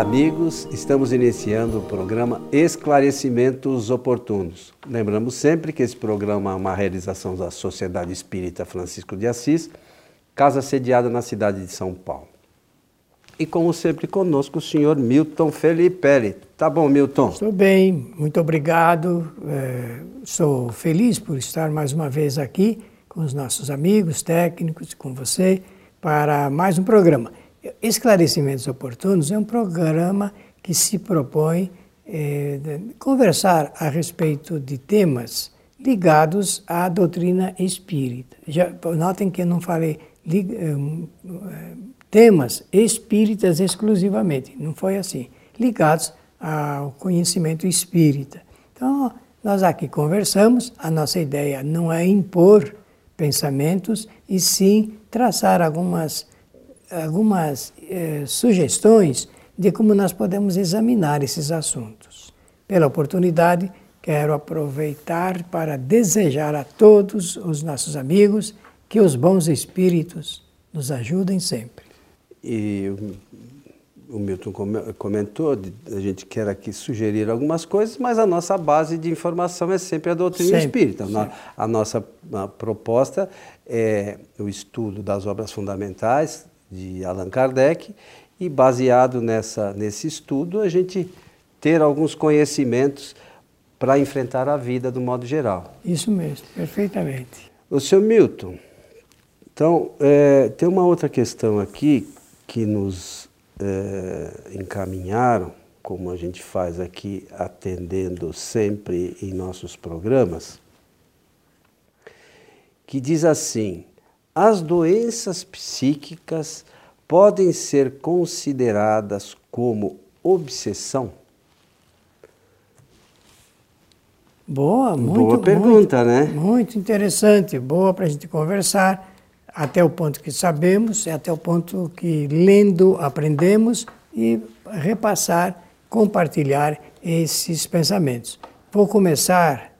Amigos. Estamos iniciando o programa Esclarecimentos Oportunos. Lembramos sempre que esse programa é uma realização da Sociedade Espírita Francisco de Assis, casa sediada na cidade de São Paulo. E como sempre conosco o senhor Milton Felipe. Tá bom, Milton? Estou bem, muito obrigado. É, sou feliz por estar mais uma vez aqui com os nossos amigos técnicos, com você, para mais um programa. Esclarecimentos Oportunos é um programa que se propõe é, conversar a respeito de temas ligados à doutrina espírita. Já, notem que eu não falei li, é, temas espíritas exclusivamente, não foi assim, ligados ao conhecimento espírita. Então, nós aqui conversamos, a nossa ideia não é impor pensamentos, e sim traçar algumas algumas eh, sugestões de como nós podemos examinar esses assuntos. Pela oportunidade, quero aproveitar para desejar a todos os nossos amigos que os bons espíritos nos ajudem sempre. E o Milton comentou, a gente quer aqui sugerir algumas coisas, mas a nossa base de informação é sempre a doutrina sempre, espírita. Sempre. A nossa proposta é o estudo das obras fundamentais de Allan Kardec e baseado nessa, nesse estudo a gente ter alguns conhecimentos para enfrentar a vida do modo geral. Isso mesmo, perfeitamente. O seu Milton, então é, tem uma outra questão aqui que nos é, encaminharam, como a gente faz aqui atendendo sempre em nossos programas, que diz assim: as doenças psíquicas podem ser consideradas como obsessão? Boa, muito, Boa pergunta, muito, né? Muito interessante, boa para a gente conversar, até o ponto que sabemos, até o ponto que lendo aprendemos e repassar, compartilhar esses pensamentos. Vou começar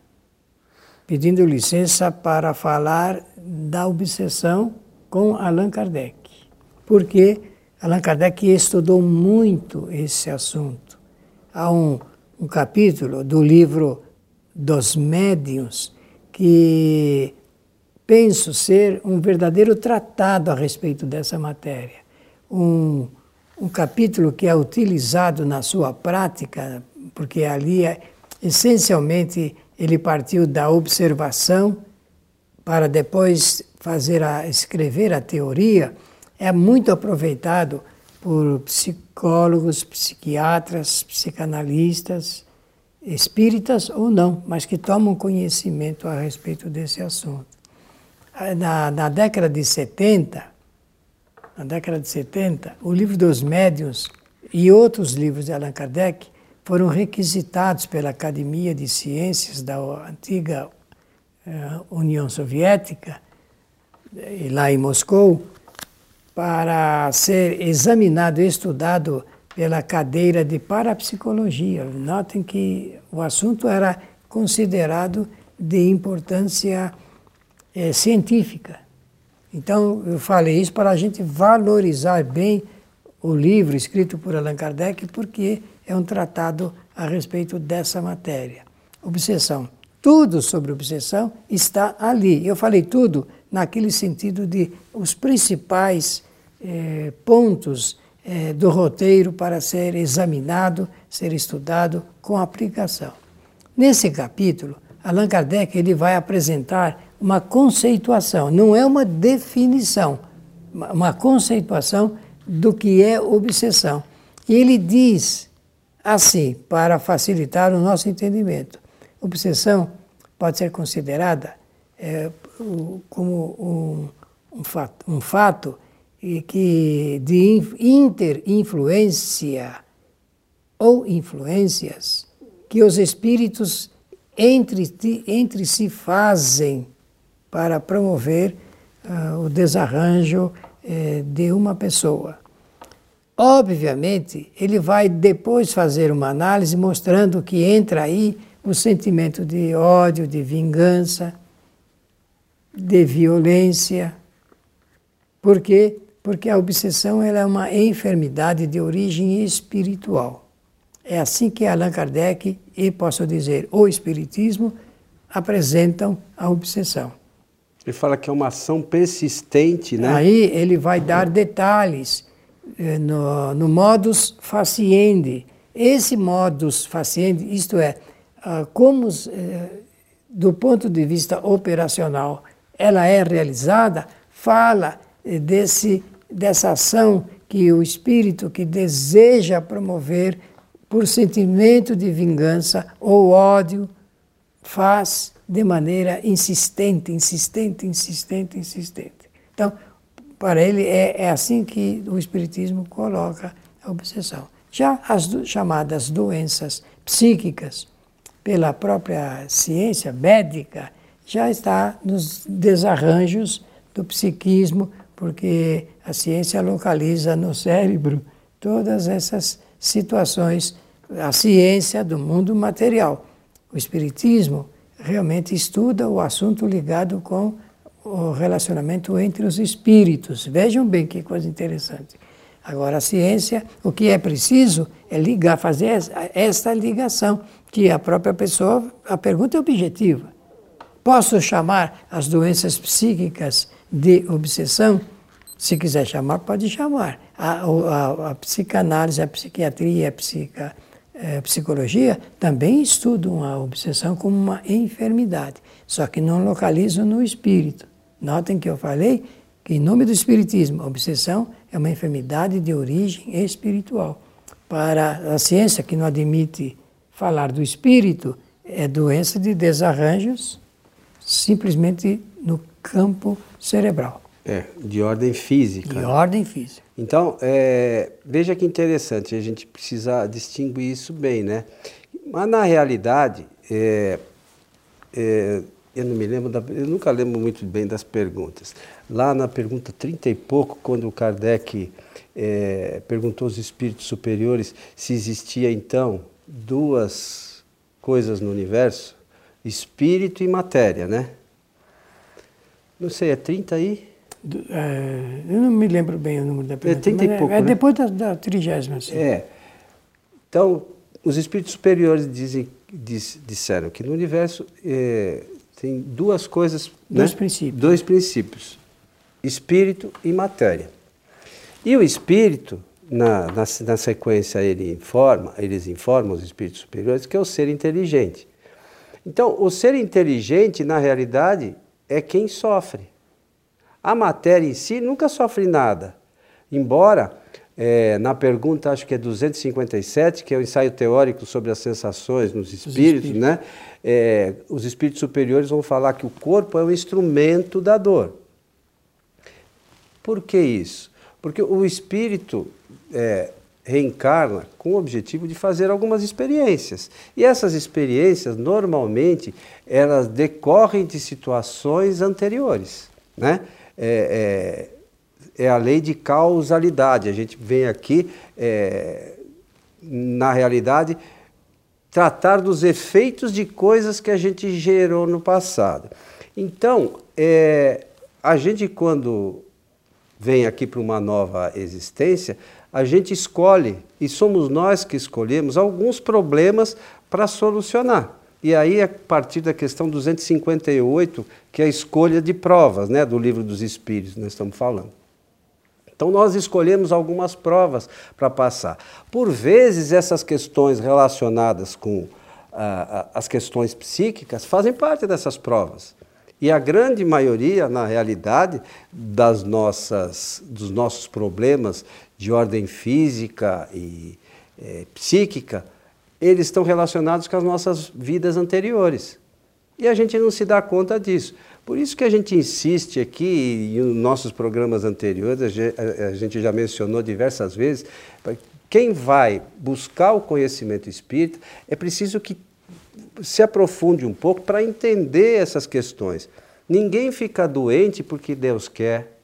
pedindo licença para falar da obsessão com Allan Kardec, porque Allan Kardec estudou muito esse assunto. Há um, um capítulo do livro dos Médiuns que penso ser um verdadeiro tratado a respeito dessa matéria. Um, um capítulo que é utilizado na sua prática, porque ali é, essencialmente ele partiu da observação para depois fazer a, escrever a teoria, é muito aproveitado por psicólogos, psiquiatras, psicanalistas, espíritas ou não, mas que tomam conhecimento a respeito desse assunto. Na, na década de 70, na década de 70, o livro dos médiuns e outros livros de Allan Kardec foram requisitados pela Academia de Ciências da antiga eh, União Soviética, eh, lá em Moscou, para ser examinado e estudado pela cadeira de parapsicologia. Notem que o assunto era considerado de importância é, científica. Então, eu falei isso para a gente valorizar bem o livro escrito por Allan Kardec, porque é um tratado a respeito dessa matéria. Obsessão. Tudo sobre obsessão está ali. Eu falei tudo naquele sentido de os principais eh, pontos eh, do roteiro para ser examinado, ser estudado com aplicação. Nesse capítulo, Allan Kardec ele vai apresentar uma conceituação, não é uma definição, uma conceituação do que é obsessão. E ele diz assim, para facilitar o nosso entendimento. Obsessão pode ser considerada é, como um, um, fato, um fato que de interinfluência ou influências que os espíritos entre, entre si fazem para promover uh, o desarranjo uh, de uma pessoa. Obviamente, ele vai depois fazer uma análise mostrando que entra aí o sentimento de ódio, de vingança, de violência. Por quê? Porque a obsessão ela é uma enfermidade de origem espiritual. É assim que Allan Kardec e, posso dizer, o Espiritismo apresentam a obsessão. Ele fala que é uma ação persistente, né? Aí ele vai dar detalhes no, no modus faciendi. Esse modus faciendi, isto é, ah, como eh, do ponto de vista operacional ela é realizada, fala eh, desse, dessa ação que o espírito que deseja promover por sentimento de vingança ou ódio faz de maneira insistente, insistente, insistente, insistente. Então, para ele é, é assim que o Espiritismo coloca a obsessão. Já as do, chamadas doenças psíquicas, pela própria ciência médica, já está nos desarranjos do psiquismo, porque a ciência localiza no cérebro todas essas situações, a ciência do mundo material. O Espiritismo realmente estuda o assunto ligado com o relacionamento entre os espíritos. Vejam bem que coisa interessante. Agora, a ciência, o que é preciso é ligar, fazer essa ligação, que a própria pessoa, a pergunta é objetiva. Posso chamar as doenças psíquicas de obsessão? Se quiser chamar, pode chamar. A, a, a psicanálise, a psiquiatria, a psica, é, psicologia também estudam a obsessão como uma enfermidade, só que não localizam no espírito. Notem que eu falei que, em nome do Espiritismo, a obsessão é uma enfermidade de origem espiritual. Para a ciência, que não admite falar do espírito, é doença de desarranjos simplesmente no campo cerebral. É, de ordem física. De ordem física. Então, é, veja que interessante, a gente precisa distinguir isso bem, né? Mas na realidade, é, é, eu não me lembro, da, eu nunca lembro muito bem das perguntas. Lá na pergunta 30 e pouco, quando o Kardec é, perguntou aos espíritos superiores se existia então duas coisas no universo, espírito e matéria, né? Não sei, é 30 aí? É, eu não me lembro bem o número da pergunta. É 30 e pouco, é, né? depois da, da trigésima. Assim. É. Então, os espíritos superiores dizem, diz, disseram que no universo é, tem duas coisas. Dois né? princípios. Dois princípios: espírito e matéria. E o espírito, na, na, na sequência, ele informa, eles informam os espíritos superiores que é o ser inteligente. Então, o ser inteligente, na realidade, é quem sofre. A matéria em si nunca sofre nada. Embora, é, na pergunta, acho que é 257, que é o ensaio teórico sobre as sensações nos espíritos, espíritos. né? É, os espíritos superiores vão falar que o corpo é um instrumento da dor. Por que isso? Porque o espírito é, reencarna com o objetivo de fazer algumas experiências. E essas experiências, normalmente, elas decorrem de situações anteriores, né? é, é, a lei de causalidade. A gente vem aqui, é, na realidade, tratar dos efeitos de coisas que a gente gerou no passado. Então, é, a gente, quando vem aqui para uma nova existência, a gente escolhe, e somos nós que escolhemos, alguns problemas para solucionar. E aí, a partir da questão 258, que é a escolha de provas, né, do livro dos Espíritos, nós estamos falando. Então, nós escolhemos algumas provas para passar. Por vezes, essas questões relacionadas com ah, as questões psíquicas fazem parte dessas provas. E a grande maioria, na realidade, das nossas, dos nossos problemas de ordem física e é, psíquica, eles estão relacionados com as nossas vidas anteriores. E a gente não se dá conta disso. Por isso que a gente insiste aqui, e nos nossos programas anteriores, a gente já mencionou diversas vezes, quem vai buscar o conhecimento espírita é preciso que se aprofunde um pouco para entender essas questões. Ninguém fica doente porque Deus quer.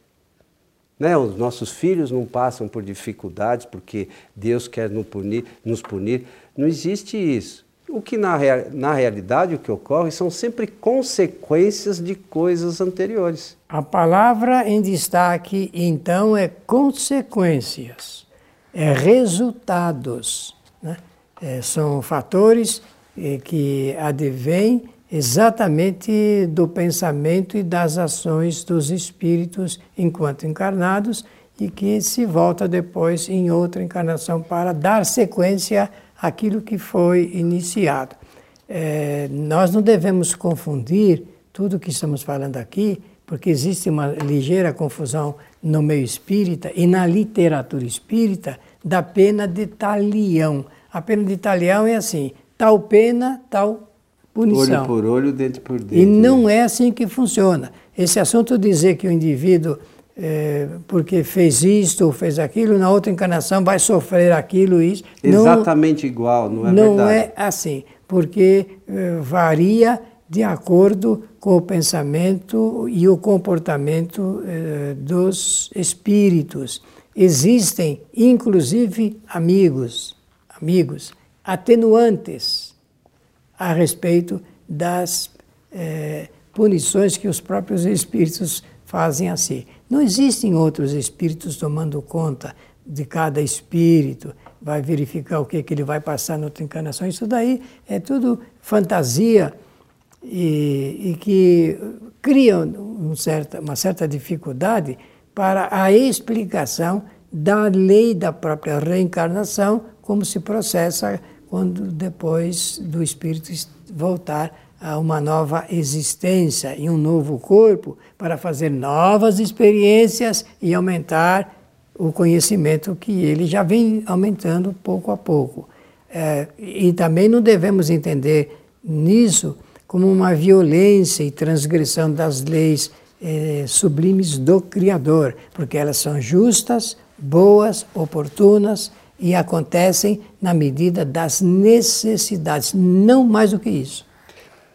Né? Os nossos filhos não passam por dificuldades porque Deus quer nos punir. Nos punir. Não existe isso. O que na, na realidade o que ocorre são sempre consequências de coisas anteriores. A palavra em destaque então é consequências, é resultados. Né? É, são fatores é, que advêm exatamente do pensamento e das ações dos espíritos enquanto encarnados e que se volta depois em outra encarnação para dar sequência àquilo que foi iniciado. É, nós não devemos confundir tudo o que estamos falando aqui, porque existe uma ligeira confusão no meio espírita e na literatura espírita da pena de talião. A pena de talião é assim: tal pena, tal punição. Olho por olho, dente por dente. E não é assim que funciona. Esse assunto dizer que o indivíduo, é, porque fez isto ou fez aquilo, na outra encarnação vai sofrer aquilo e isso. Exatamente não, igual, não é não verdade? Não é assim, porque é, varia de acordo com o pensamento e o comportamento é, dos espíritos. Existem, inclusive, amigos, amigos, atenuantes a respeito das é, punições que os próprios espíritos fazem a si. Não existem outros espíritos tomando conta de cada espírito, vai verificar o que, que ele vai passar na outra encarnação. Isso daí é tudo fantasia e, e que cria um certa, uma certa dificuldade para a explicação da lei da própria reencarnação, como se processa quando depois do espírito voltar uma nova existência em um novo corpo para fazer novas experiências e aumentar o conhecimento que ele já vem aumentando pouco a pouco. É, e também não devemos entender nisso como uma violência e transgressão das leis é, sublimes do Criador, porque elas são justas, boas, oportunas e acontecem na medida das necessidades, não mais do que isso.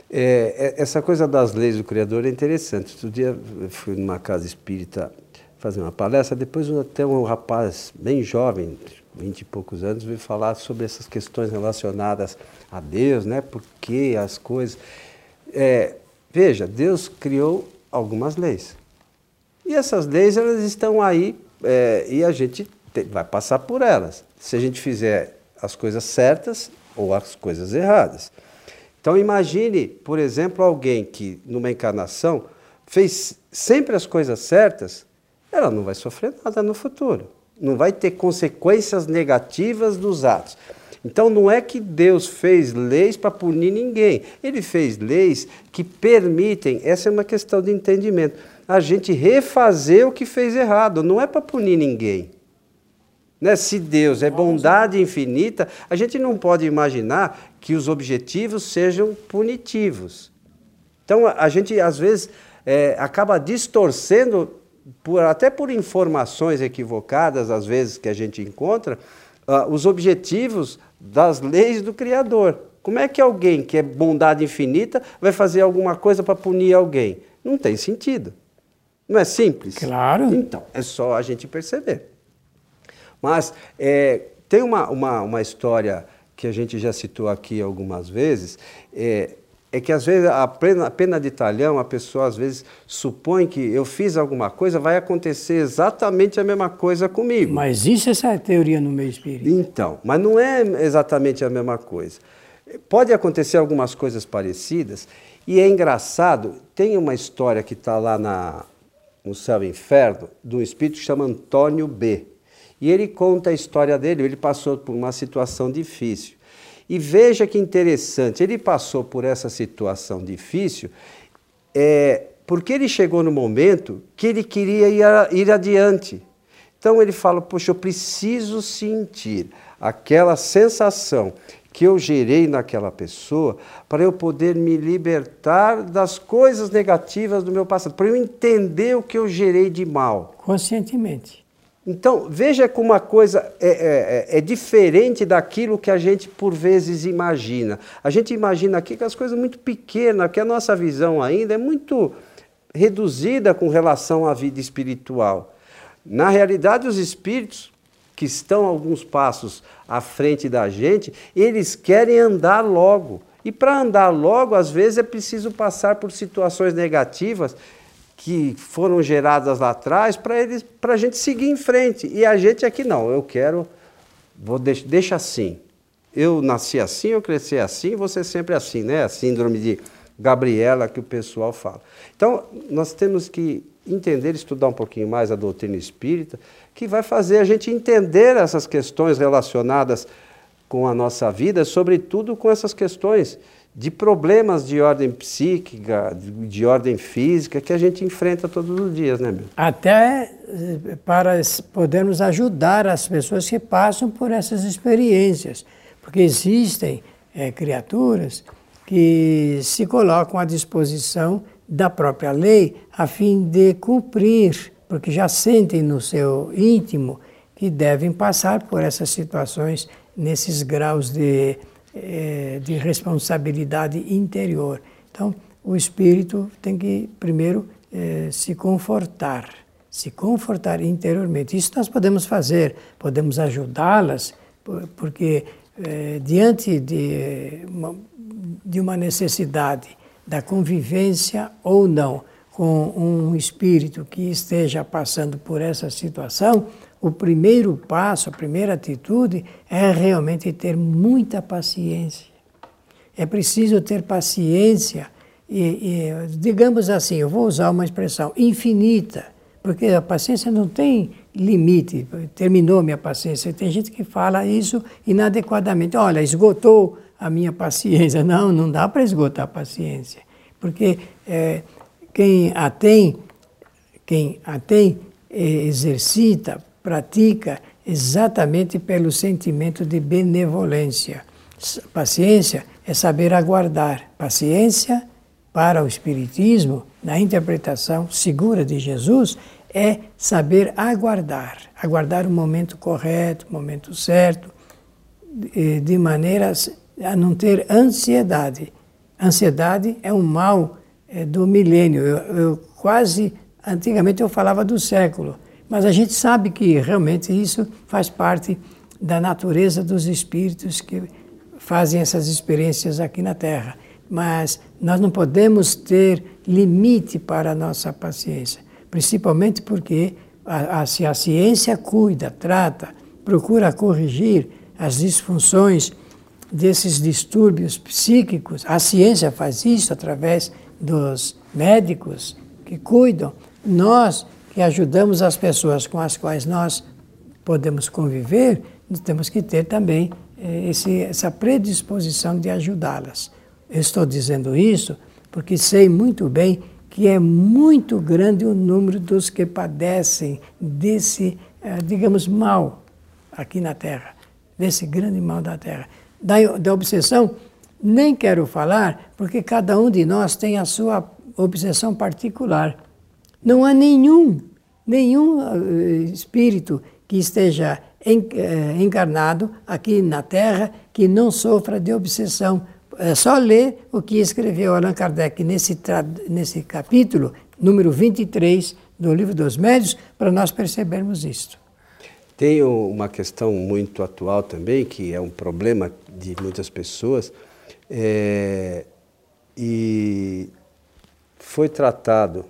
É, é, essa coisa das leis do Criador é interessante. Outro dia fui numa casa espírita fazer uma palestra, depois até um rapaz bem jovem, vinte e poucos anos, veio falar sobre essas questões relacionadas a Deus, né? Por que as coisas. É, veja, Deus criou algumas leis. E essas leis, elas estão aí é, e a gente vai passar por elas, se a gente fizer as coisas certas ou as coisas erradas. Então imagine, por exemplo, alguém que numa encarnação fez sempre as coisas certas, ela não vai sofrer nada no futuro. Não vai ter consequências negativas dos atos. Então não é que Deus fez leis para punir ninguém. Ele fez leis que permitem, essa é uma questão de entendimento, a gente refazer o que fez errado. Não é para punir ninguém. Né? Se Deus é bondade infinita, a gente não pode imaginar que os objetivos sejam punitivos. Então, a gente, às vezes, é, acaba distorcendo, por, até por informações equivocadas, às vezes, que a gente encontra, uh, os objetivos das leis do Criador. Como é que alguém que é bondade infinita vai fazer alguma coisa para punir alguém? Não tem sentido. Não é simples? Claro. Então, é só a gente perceber. Mas é, tem uma, uma, uma história que a gente já citou aqui algumas vezes, é, é que às vezes a pena, a pena de talhão, a pessoa às vezes supõe que eu fiz alguma coisa, vai acontecer exatamente a mesma coisa comigo. Mas isso essa é a teoria no meio espírita. Então, mas não é exatamente a mesma coisa. Pode acontecer algumas coisas parecidas, e é engraçado, tem uma história que está lá na, no Céu e Inferno, de um espírito que chama Antônio B. E ele conta a história dele, ele passou por uma situação difícil. E veja que interessante, ele passou por essa situação difícil é, porque ele chegou no momento que ele queria ir, ir adiante. Então ele fala: Poxa, eu preciso sentir aquela sensação que eu gerei naquela pessoa para eu poder me libertar das coisas negativas do meu passado, para eu entender o que eu gerei de mal. Conscientemente. Então, veja como a coisa é, é, é, é, diferente daquilo que a gente por vezes imagina. A gente imagina aqui que as coisas muito pequenas, que a nossa visão ainda é muito reduzida com relação à vida espiritual. Na realidade, os espíritos que estão alguns passos à frente da gente, eles querem andar logo. E para andar logo, às vezes é preciso passar por situações negativas que foram geradas lá atrás para eles, para a gente seguir em frente. E a gente aqui não, eu quero, vou deixa, deixa assim. Eu nasci assim, eu cresci assim, você sempre assim, né? A síndrome de Gabriela que o pessoal fala. Então, nós temos que entender, estudar um pouquinho mais a doutrina espírita, que vai fazer a gente entender essas questões relacionadas com a nossa vida, sobretudo com essas questões de problemas de ordem psíquica, de, de ordem física, que a gente enfrenta todos os dias, né, meu? Até eh, para podermos ajudar as pessoas que passam por essas experiências. Porque existem é, criaturas que se colocam à disposição da própria lei a fim de cumprir, porque já sentem no seu íntimo que devem passar por essas situações nesses graus de, eh, de responsabilidade interior. Então, o espírito tem que primeiro eh, se confortar, se confortar interiormente. Isso nós podemos fazer, podemos ajudá-las, porque eh, diante de uma, de uma necessidade da convivência ou não com um espírito que esteja passando por essa situação, o primeiro passo, a primeira atitude é realmente ter muita paciência. É preciso ter paciência e, e, digamos assim, eu vou usar uma expressão infinita, porque a paciência não tem limite. Terminou minha paciência. Tem gente que fala isso inadequadamente. Olha, esgotou a minha paciência. Não, não dá para esgotar a paciência, porque é, quem a tem, quem a tem, exercita, pratica exatamente pelo sentimento de benevolência. Paciência é saber aguardar. Paciência, para o Espiritismo, na interpretação segura de Jesus, é saber aguardar. Aguardar o momento correto, o momento certo, de maneira a não ter ansiedade. Ansiedade é um mal é, do milênio. Eu, eu quase, antigamente eu falava do século mas a gente sabe que realmente isso faz parte da natureza dos espíritos que fazem essas experiências aqui na Terra. Mas nós não podemos ter limite para a nossa paciência, principalmente porque a, a, se a ciência cuida, trata, procura corrigir as disfunções desses distúrbios psíquicos, a ciência faz isso através dos médicos que cuidam. Nós que ajudamos as pessoas com as quais nós podemos conviver, temos que ter também eh, esse, essa predisposição de ajudá-las. Estou dizendo isso porque sei muito bem que é muito grande o número dos que padecem desse, eh, digamos, mal aqui na Terra, desse grande mal da Terra. Da, da obsessão, nem quero falar, porque cada um de nós tem a sua obsessão particular. Não há nenhum, nenhum uh, espírito que esteja en, uh, encarnado aqui na Terra que não sofra de obsessão. É só ler o que escreveu Allan Kardec nesse, nesse capítulo, número 23 do Livro dos Médios, para nós percebermos isto. Tem uma questão muito atual também, que é um problema de muitas pessoas, é, e foi tratado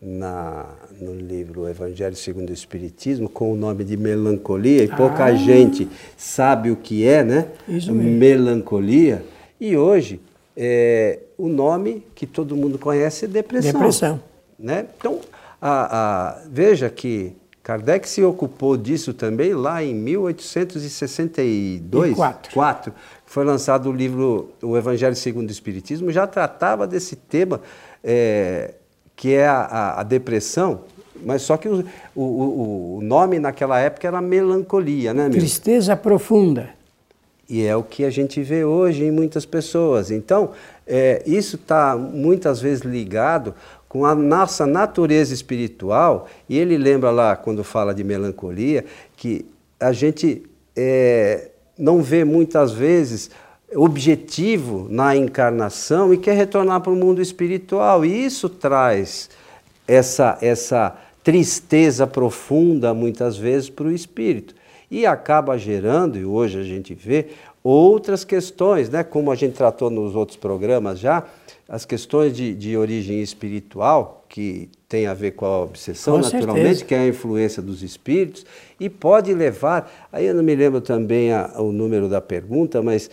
na, no livro Evangelho segundo o Espiritismo com o nome de melancolia e pouca ah. gente sabe o que é, né? Isso mesmo. Melancolia. E hoje é, o nome que todo mundo conhece é depressão. Depressão. Né? Então, a, a, veja que Kardec se ocupou disso também lá em 1862, quatro. Quatro, foi lançado o livro O Evangelho segundo o Espiritismo, já tratava desse tema. É, que é a, a, depressão, mas só que o, o, o, nome naquela época era melancolia, né, meu? Tristeza profunda. E é o que a gente vê hoje em muitas pessoas. Então, é, isso está muitas vezes ligado com a nossa natureza espiritual, e ele lembra lá, quando fala de melancolia, que a gente é, não vê muitas vezes objetivo na encarnação e quer retornar para o mundo espiritual. E isso traz essa, essa tristeza profunda, muitas vezes, para o espírito. E acaba gerando, e hoje a gente vê, outras questões, né? como a gente tratou nos outros programas já, as questões de, de origem espiritual, que tem a ver com a obsessão, com naturalmente, certeza. que é a influência dos espíritos, e pode levar, aí eu não me lembro também a, o número da pergunta, mas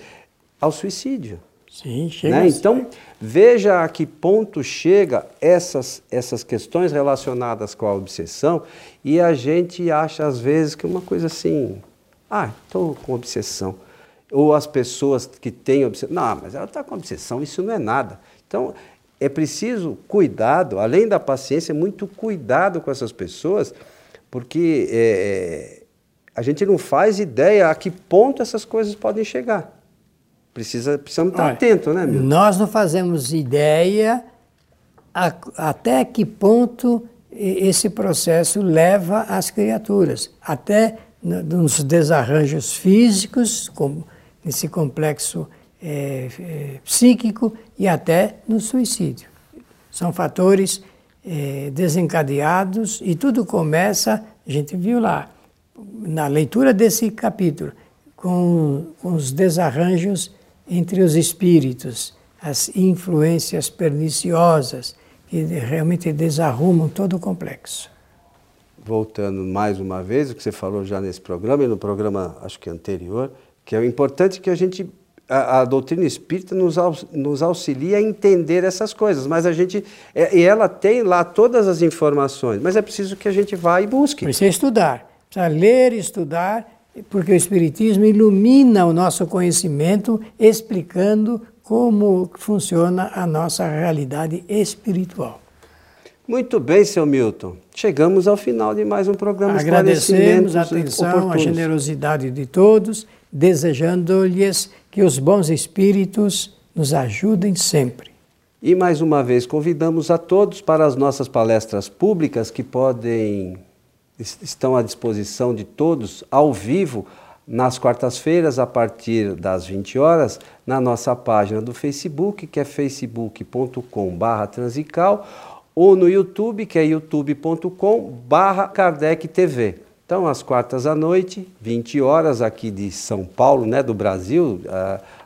ao suicídio. Sim, chega. Né? Então, veja a que ponto chega essas, essas questões relacionadas com a obsessão, e a gente acha às vezes que uma coisa assim, ah, estou com obsessão. Ou as pessoas que têm obsessão, não, mas ela está com obsessão, isso não é nada. Então, é preciso cuidado, além da paciência, muito cuidado com essas pessoas, porque é, é, a gente não faz ideia a que ponto essas coisas podem chegar. Precisa, precisamos estar atentos, né, meu? Nós não fazemos ideia a, até que ponto esse processo leva as criaturas, até nos desarranjos físicos, como nesse complexo é, é, psíquico e até no suicídio. São fatores é, desencadeados e tudo começa, a gente viu lá, na leitura desse capítulo, com, com os desarranjos entre os espíritos, as influências perniciosas que realmente desarrumam todo o complexo. Voltando mais uma vez, o que você falou já nesse programa e no programa, acho que anterior, que é importante que a gente a, a, doutrina espírita nos, nos auxilia a entender essas coisas, mas a gente. É, e ela tem lá todas as informações, mas é preciso que a gente vá e busque. Precisa estudar, precisa ler estudar, porque o Espiritismo ilumina o nosso conhecimento, explicando como funciona a nossa realidade espiritual. Muito bem, seu Milton. Chegamos ao final de mais um programa Agradecemos a atenção, oportunos. a generosidade de todos, desejando-lhes que os bons espíritos nos ajudem sempre. E mais uma vez convidamos a todos para as nossas palestras públicas que podem estão à disposição de todos ao vivo nas quartas-feiras a partir das 20 horas na nossa página do Facebook, que é facebook.com/transical, ou no YouTube, que é youtube.com/kardec então, às quartas à noite, 20 horas aqui de São Paulo, né, do Brasil,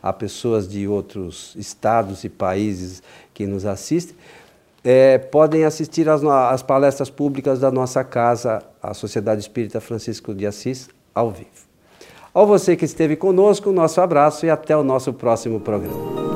há pessoas de outros estados e países que nos assistem, é, podem assistir às, às palestras públicas da nossa casa, a Sociedade Espírita Francisco de Assis, ao vivo. Ao você que esteve conosco, nosso abraço e até o nosso próximo programa.